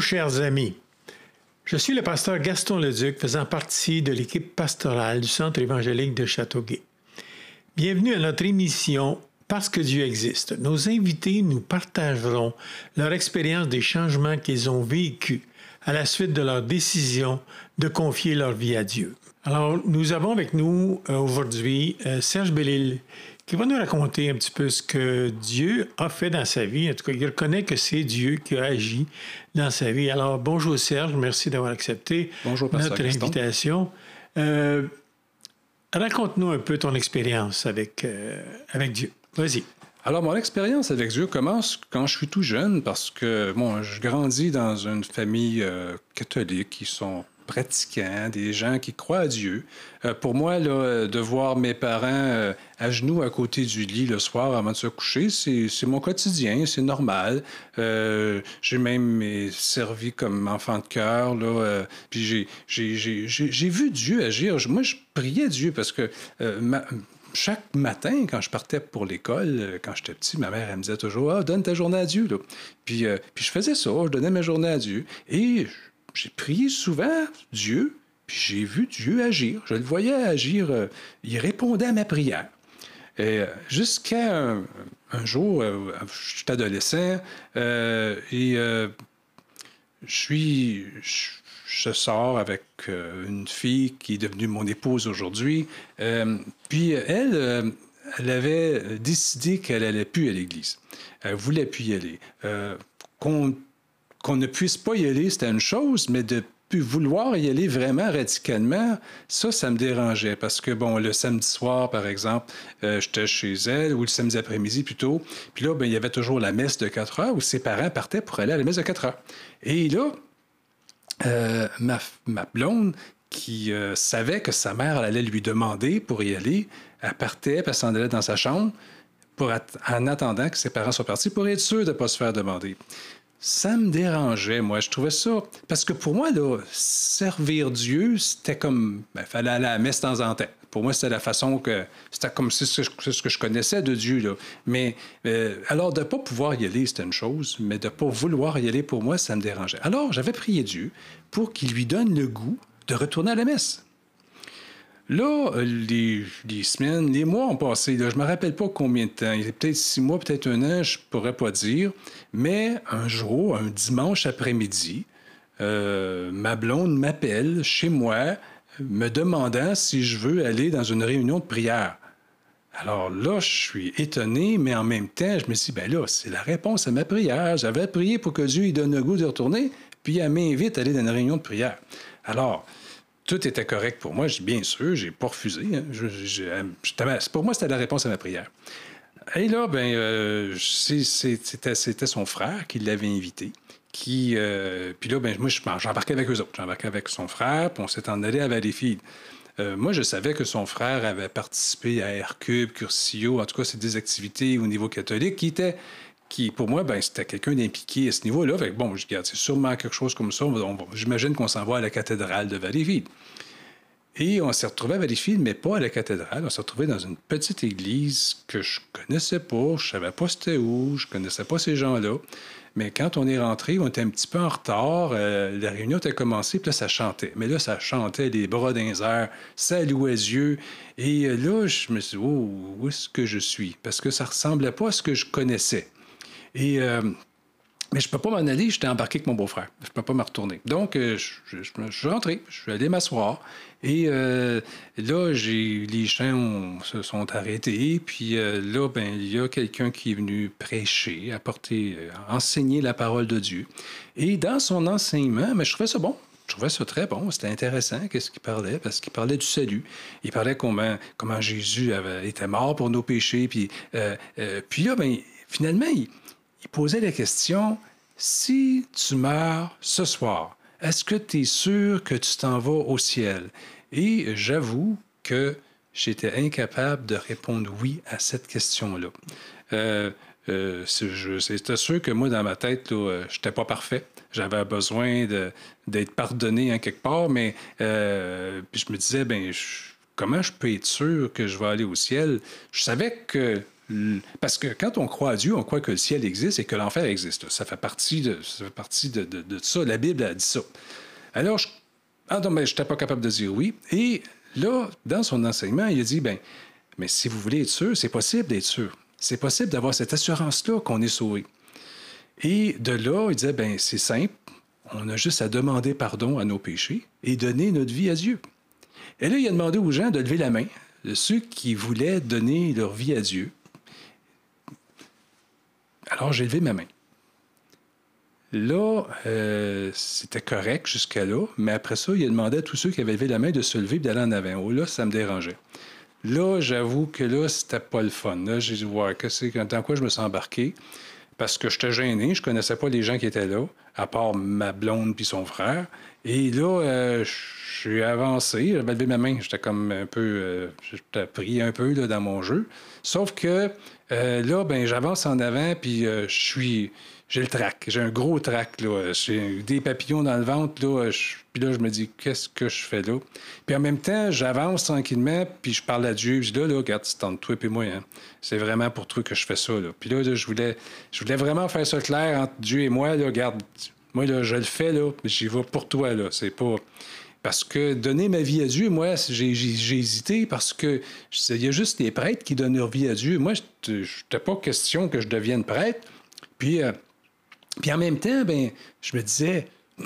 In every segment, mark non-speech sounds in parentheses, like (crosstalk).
Chers amis. Je suis le pasteur Gaston Leduc, faisant partie de l'équipe pastorale du Centre évangélique de Châteauguay. Bienvenue à notre émission Parce que Dieu existe. Nos invités nous partageront leur expérience des changements qu'ils ont vécus à la suite de leur décision de confier leur vie à Dieu. Alors, nous avons avec nous euh, aujourd'hui euh, Serge Bellil, qui va nous raconter un petit peu ce que Dieu a fait dans sa vie. En tout cas, il reconnaît que c'est Dieu qui a agi dans sa vie. Alors, bonjour Serge, merci d'avoir accepté notre invitation. Euh, raconte-nous un peu ton expérience avec, euh, avec Dieu. Vas-y. Alors, mon expérience avec Dieu commence quand je suis tout jeune parce que, bon, je grandis dans une famille euh, catholique qui sont pratiquants, des gens qui croient à Dieu. Euh, pour moi, là, de voir mes parents euh, à genoux à côté du lit le soir avant de se coucher, c'est mon quotidien, c'est normal. Euh, j'ai même servi comme enfant de cœur, là, puis j'ai vu Dieu agir. Moi, je priais Dieu parce que chaque matin, quand je partais pour l'école, quand j'étais petit, ma mère, elle me disait toujours Ah, donne ta journée à Dieu. Puis, puis je faisais ça, je donnais ma journée à Dieu. Et j'ai prié souvent Dieu, puis j'ai vu Dieu agir. Je le voyais agir. Euh, il répondait à ma prière. Euh, jusqu'à un, jour, euh, je suis adolescent et je sors avec une fille qui est devenue mon épouse aujourd'hui. puis elle, elle avait décidé qu'elle allait plus à l'église. Elle voulait plus y aller. qu'on qu'on ne puisse pas y aller, c'était une chose, mais de vouloir y aller vraiment radicalement, ça, ça me dérangeait. Parce que, bon, le samedi soir, par exemple, euh, j'étais chez elle, ou le samedi après-midi plutôt, puis là, ben, il y avait toujours la messe de 4 heures où ses parents partaient pour aller à la messe de 4 heures. Et là, euh, ma, blonde, qui euh, savait que sa mère allait lui demander pour y aller, elle partait, puis elle s'en allait dans sa chambre pour en attendant que ses parents soient partis pour être sûr de ne pas se faire demander ça me dérangeait, moi. Je trouvais ça. Parce que pour moi, servir Dieu, c'était comme. Il ben, fallait aller à la messe de temps en temps. Pour moi, c'était la façon que. C'était comme c'est ce, que je connaissais de Dieu. Mais euh, alors, de ne pas pouvoir y aller, c'était une chose, mais de ne pas vouloir y aller, pour moi, ça me dérangeait. Alors, j'avais prié Dieu pour qu'il lui donne le goût de retourner à la messe. Là, euh, les, semaines, les mois ont passé. Je ne me rappelle pas combien de temps. Il y a peut-être six mois, peut-être un an, je ne pourrais pas dire. Mais un jour, un dimanche après-midi, euh, ma blonde m'appelle chez moi, me demandant si je veux aller dans une réunion de prière. Alors là, je suis étonné, mais en même temps, je me suis ben là, c'est la réponse à ma prière. J'avais prié pour que Dieu lui donne le goût de retourner, puis elle m'invite à aller dans une réunion de prière. Alors, tout était correct pour moi. Je bien sûr, j'ai pas refusé. Hein. pour moi, c'était la réponse à ma prière. Et là, ben, euh, c'était son frère qui l'avait invité. Qui, euh, puis là, ben, moi, j'embarquais avec eux autres. J'embarquais avec son frère, puis on s'est en allé à Valleyfield. Euh, moi, je savais que son frère avait participé à Hercube, Curcio, en tout cas, c'est des activités au niveau catholique qui étaient qui, pour moi, ben, c'était quelqu'un d'impliqué à ce niveau-là. bon, je regarde, c'est sûrement quelque chose comme ça. J'imagine qu'on s'en va à la cathédrale de Valleyfield. Et on s'est retrouvé à Valleyfield, mais pas à la cathédrale. On s'est retrouvé dans une petite église que je connaissais pas, je savais pas c'était où, je connaissais pas ces gens-là. Mais quand on est rentré, on était un petit peu en retard. Euh, la réunion était commencée, puis là, ça chantait. Mais là, ça chantait les bras d'un air, ça louait yeux. Et euh, là, je me suis dit, oh, où est-ce que je suis? Parce que ça ressemblait pas à ce que je connaissais. Et, euh, mais je ne peux pas m'en aller, j'étais embarqué avec mon beau-frère. Je ne peux pas me retourner. Donc, euh, je, suis rentré, je suis allé m'asseoir. Et euh, là, les chants se sont arrêtés. Puis là, ben, il y a quelqu'un qui est venu prêcher, apporter, enseigner la parole de Dieu. Et dans son enseignement, mais je trouvais ça bon. Je trouvais ça très bon, c'était intéressant qu'est-ce qu'il parlait, parce qu'il parlait du salut. Il parlait comment, comment Jésus avait, était mort pour nos péchés. Puis, puis là, ben, finalement, il, il posait la question, si tu meurs ce soir, est-ce que tu es sûr que tu t'en vas au ciel? Et j'avoue que j'étais incapable de répondre oui à cette question-là. Euh, euh, C'était sûr que moi, dans ma tête, je n'étais pas parfait. J'avais besoin d'être pardonné en quelque part, mais euh, puis je me disais, ben, comment je peux être sûr que je vais aller au ciel? Je savais que parce que quand on croit à Dieu, on croit que le ciel existe et que l'enfer existe. Ça fait partie de, ça. La Bible a dit ça. Alors, je ah je n'étais pas capable de dire oui. Et là, dans son enseignement, il a dit, ben, mais si vous voulez être sûr, c'est possible d'être sûr. C'est possible d'avoir cette assurance-là qu'on est sauvé. Et de là, il disait, ben, c'est simple. On a juste à demander pardon à nos péchés et donner notre vie à Dieu. Et là, il a demandé aux gens de lever la main, ceux qui voulaient donner leur vie à Dieu. Alors, j'ai levé ma main. Là, euh, c'était correct jusqu'à là, mais après ça, il a demandé à tous ceux qui avaient levé la main de se lever et d'aller en avant. Oh, là, ça me dérangeait. Là, j'avoue que là, c'était pas le fun. Là, j'ai dit, voir que dans quoi je me suis embarqué? Parce que j'étais gêné, je connaissais pas les gens qui étaient là, à part ma blonde puis son frère. Et là, euh, je suis avancé, j'avais levé ma main, j'étais comme un peu, euh, j'étais pris un peu là, dans mon jeu. Sauf que là, ben, j'avance en avant, puis je suis j'ai le trac. J'ai un gros trac. J'ai des papillons dans le ventre. Là. puis là, je me dis, qu'est-ce que je fais là? Puis en même temps, j'avance tranquillement, puis je parle à Dieu. Je dis, là, là, regarde, c'est entre toi et moi. Hein. C'est vraiment pour toi que je fais ça. Là. Puis là, je, voulais, je voulais vraiment faire ça clair entre Dieu et moi. Là. Regarde, moi, là, je le fais, là, j'y vais pour toi. Là. C'est pas... Parce que donner ma vie à Dieu, moi, j'ai, hésité parce que il y a juste les prêtres qui donnent leur vie à Dieu. Moi, je n'étais pas question que je devienne prêtre. Puis, euh, puis en même temps, ben, je me disais, (clears throat)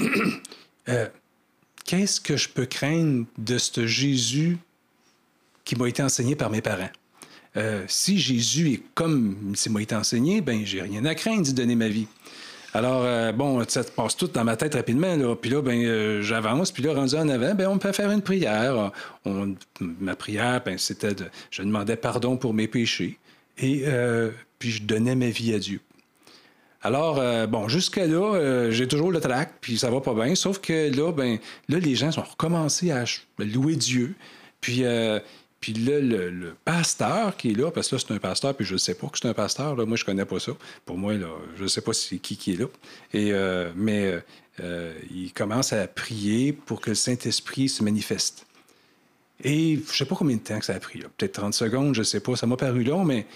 euh, qu'est-ce que je peux craindre de ce Jésus qui m'a été enseigné par mes parents? Euh, si Jésus est comme il m'a été enseigné, ben j'ai rien à craindre d'y donner ma vie. Alors, euh, bon, ça passe tout dans ma tête rapidement. Puis là, ben, j'avance. Puis là, rendu en avant, ben, on peut faire une prière. ma prière, ben, c'était de... Je demandais pardon pour mes péchés. Et puis, je donnais ma vie à Dieu. Alors, euh, bon, jusqu'à là, euh, j'ai toujours le trac, puis ça va pas bien. Sauf que là, ben, là, les gens ont recommencé à louer Dieu. Puis, euh, puis là, le, pasteur qui est là, parce que là, c'est un pasteur, puis je ne sais pas que c'est un pasteur, là, moi, je connais pas ça. Pour moi, là, je ne sais pas c'est qui qui est là. Et, mais il commence à prier pour que le Saint-Esprit se manifeste. Et je ne sais pas combien de temps que ça a pris, peut-être 30 secondes, je ne sais pas, ça m'a paru long, mais...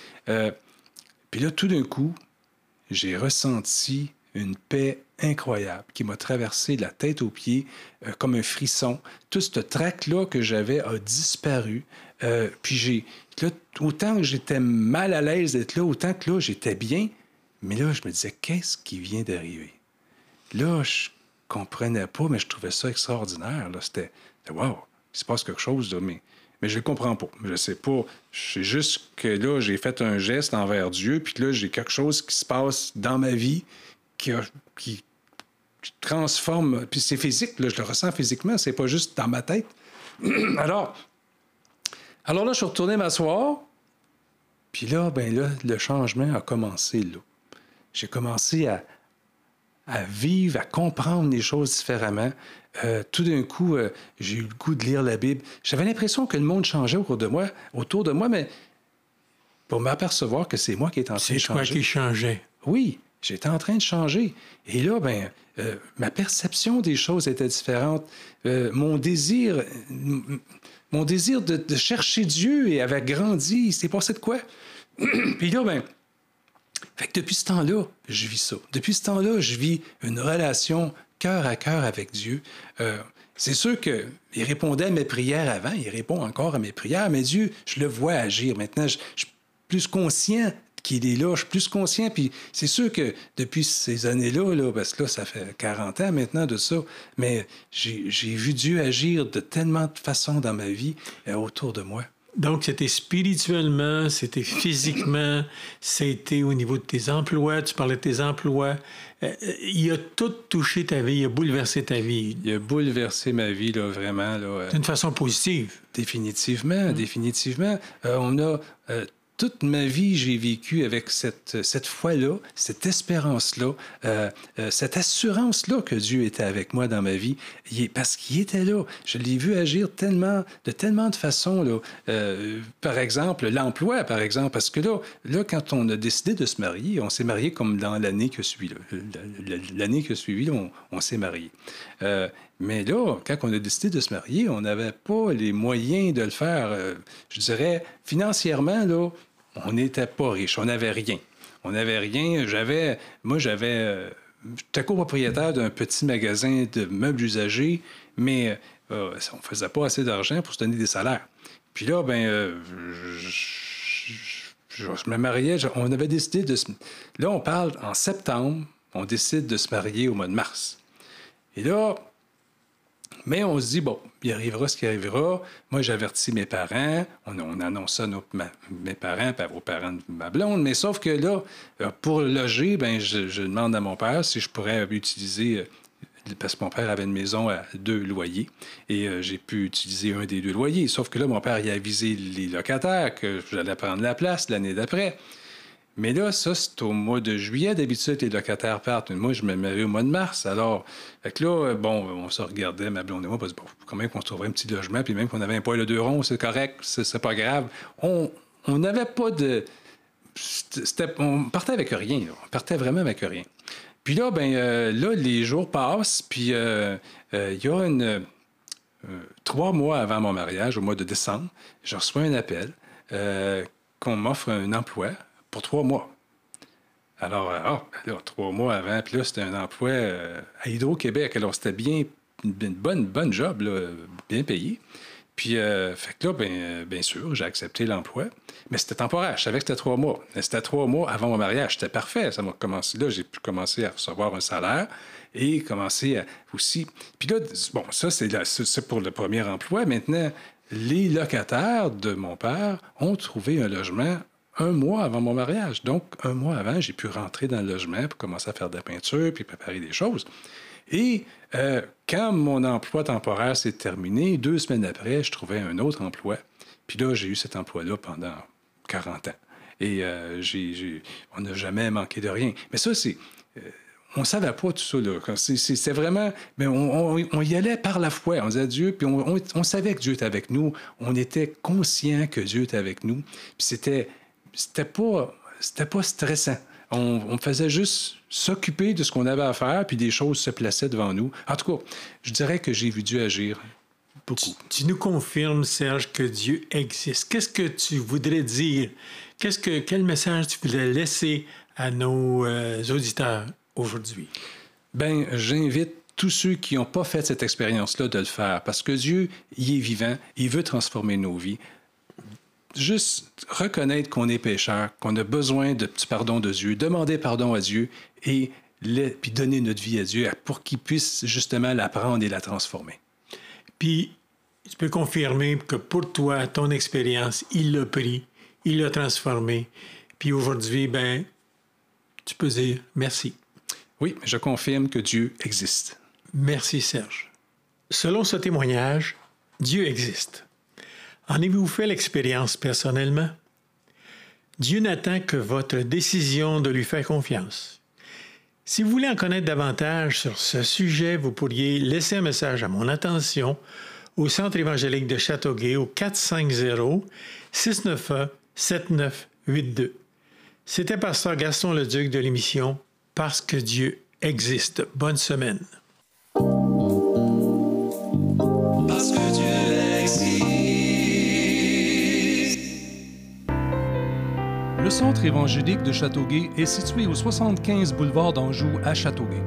puis là, tout d'un coup, j'ai ressenti une paix incroyable qui m'a traversé de la tête aux pieds euh, comme un frisson. Tout ce trac-là que j'avais a disparu. Euh, puis j'ai, autant que j'étais mal à l'aise d'être là, autant que là, j'étais bien. Mais là, je me disais, qu'est-ce qui vient d'arriver? Là, je comprenais pas, mais je trouvais ça extraordinaire. Là. C'était, wow, il se passe quelque chose, là, mais mais je ne comprends pas. Je sais pas. C'est juste que là, j'ai fait un geste envers Dieu, puis là, j'ai quelque chose qui se passe dans ma vie qui, qui, transforme. Puis c'est physique, là, je le ressens physiquement, c'est pas juste dans ma tête. (clears throat) alors, alors là, je suis retourné m'asseoir, puis là, ben là, le changement a commencé là. J'ai commencé à, à vivre, à comprendre les choses différemment. Euh, tout d'un coup, euh, j'ai eu le goût de lire la Bible. J'avais l'impression que le monde changeait autour de moi, autour de moi mais pour m'apercevoir que c'est moi qui étais en train de changer. C'est toi qui changeais. Oui, j'étais en train de changer. Et là, ben, euh, ma perception des choses était différente. mon désir, mon désir de, chercher Dieu avait grandi. Il s'est passé de quoi? (clears throat) Puis là, ben, depuis ce temps-là, je vis ça. Depuis ce temps-là, je vis une relation cœur à cœur avec Dieu. Euh, c'est sûr qu'il répondait à mes prières avant, il répond encore à mes prières, mais Dieu, je le vois agir. Maintenant, je, suis plus conscient qu'il est là, je suis plus conscient. Puis c'est sûr que depuis ces années-là, là, parce que là, ça fait 40 ans maintenant de ça, mais j'ai vu Dieu agir de tellement de façons dans ma vie euh, autour de moi. Donc, c'était spirituellement, c'était physiquement, c'était au niveau de tes emplois, tu parlais de tes emplois. Euh, il a tout touché ta vie, il a bouleversé ta vie. Il a bouleversé ma vie, là, vraiment. Euh, D'une façon positive. Définitivement, définitivement. Euh, on a toute ma vie, j'ai vécu avec cette, cette foi-là, cette espérance-là, euh, euh, cette assurance-là que Dieu était avec moi dans ma vie, parce qu'il était là. Je l'ai vu agir tellement, de tellement de façons. Là. Euh, par exemple, l'emploi, par exemple, parce que là, là, quand on a décidé de se marier, on s'est marié comme dans l'année que suit. L'année que suivi, on, on s'est marié. Mais là, quand on a décidé de se marier, on n'avait pas les moyens de le faire. Euh, je dirais, financièrement, là, on n'était pas riche, on n'avait rien. On n'avait rien. J'avais, moi, j'avais, euh, j'étais copropriétaire d'un petit magasin de meubles usagés, mais euh, on ne faisait pas assez d'argent pour se donner des salaires. Puis là, ben, je, me mariais, on avait décidé de se... Là, on parle en septembre, on décide de se marier au mois de mars. Et là, mais on se dit, bon, il arrivera ce qui arrivera. Moi, j'avertis mes parents. On, annonce ça à mes parents, pas aux parents de ma blonde. Mais sauf que là, euh, pour loger, ben, je, demande à mon père si je pourrais utiliser euh, parce que mon père avait une maison à deux loyers et euh, j'ai pu utiliser un des deux loyers. Sauf que là, mon père il a avisé les locataires que j'allais prendre la place l'année d'après. Mais là, ça, c'est au mois de juillet. D'habitude, les locataires partent. Moi, je me marie au mois de mars. Alors, là, euh, bon, on se regardait, ma blonde et moi, parce que, bon, quand même qu'on trouverait un petit logement, puis même qu'on avait un poil de deux ronds, c'est correct, c'est pas grave. On n'avait pas de. On partait avec rien. On partait vraiment avec rien. Puis là, ben euh, là, les jours passent, puis euh, il y a une. trois mois avant mon mariage, au mois de décembre, je reçois un appel qu'on m'offre un emploi pour trois mois. Alors, euh, ah, ben trois mois avant, puis là, c'était un emploi euh, à Hydro-Québec. Alors, c'était bien, une bonne, bonne job, bien payé. Puis, euh, fait que là, bien, bien sûr, j'ai accepté l'emploi. Mais c'était temporaire. Je savais que c'était trois mois. C'était trois mois avant mon mariage. C'était parfait. Ça m'a commencé là. J'ai pu commencer à recevoir un salaire et commencer à aussi. Puis là, bon, ça, c'est pour le premier emploi. Maintenant, les locataires de mon père ont trouvé un logement un mois avant mon mariage. Donc, un mois avant, j'ai pu rentrer dans le logement pour commencer à faire de la peinture puis préparer des choses. Et euh, quand mon emploi temporaire s'est terminé, deux semaines après, je trouvais un autre emploi. Puis là, j'ai eu cet emploi-là pendant 40 ans. Et euh, on n'a jamais manqué de rien. Mais ça, c'est... Euh, on ne savait pas tout ça. C'est vraiment. Mais on, y allait par la foi. On disait Dieu, puis on, on, savait que Dieu était avec nous. On était conscient que Dieu était avec nous. Puis c'était c'était pas, c'était pas stressant. On, faisait juste s'occuper de ce qu'on avait à faire, puis des choses se plaçaient devant nous. En tout cas, je dirais que j'ai vu Dieu agir beaucoup. Tu, nous confirmes, Serge, que Dieu existe. Qu'est-ce que tu voudrais dire? Qu'est-ce que, quel message tu voudrais laisser à nos euh, auditeurs aujourd'hui? Ben, j'invite tous ceux qui n'ont pas fait cette expérience-là de le faire, parce que Dieu, il est vivant, il veut transformer nos vies juste reconnaître qu'on est pécheur, qu'on a besoin de, du pardon de Dieu, demander pardon à Dieu et puis donner notre vie à Dieu pour qu'il puisse justement la prendre et la transformer. Puis, tu peux confirmer que pour toi, ton expérience, il l'a pris, il l'a transformé. Puis aujourd'hui, ben, tu peux dire merci. Oui, je confirme que Dieu existe. Merci, Serge. Selon ce témoignage, Dieu existe. En avez-vous fait l'expérience personnellement? Dieu n'attend que votre décision de lui faire confiance. Si vous voulez en connaître davantage sur ce sujet, vous pourriez laisser un message à mon attention au Centre évangélique de Châteauguay au 450-691-7982. C'était Pasteur Gaston Leduc de l'émission Parce que Dieu existe. Bonne semaine. Le centre évangélique de Châteauguay est situé au 75 boulevard d'Anjou à Châteauguay.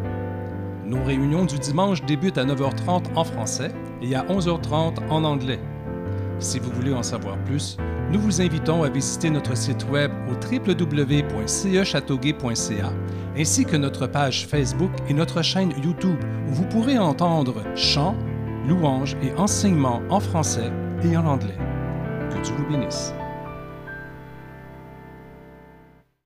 Nos réunions du dimanche débutent à 9h30 en français et à 11h30 en anglais. Si vous voulez en savoir plus, nous vous invitons à visiter notre site web au www.cechâteauguay.ca ainsi que notre page Facebook et notre chaîne YouTube où vous pourrez entendre chants, louanges et enseignements en français et en anglais. Que Dieu vous bénisse.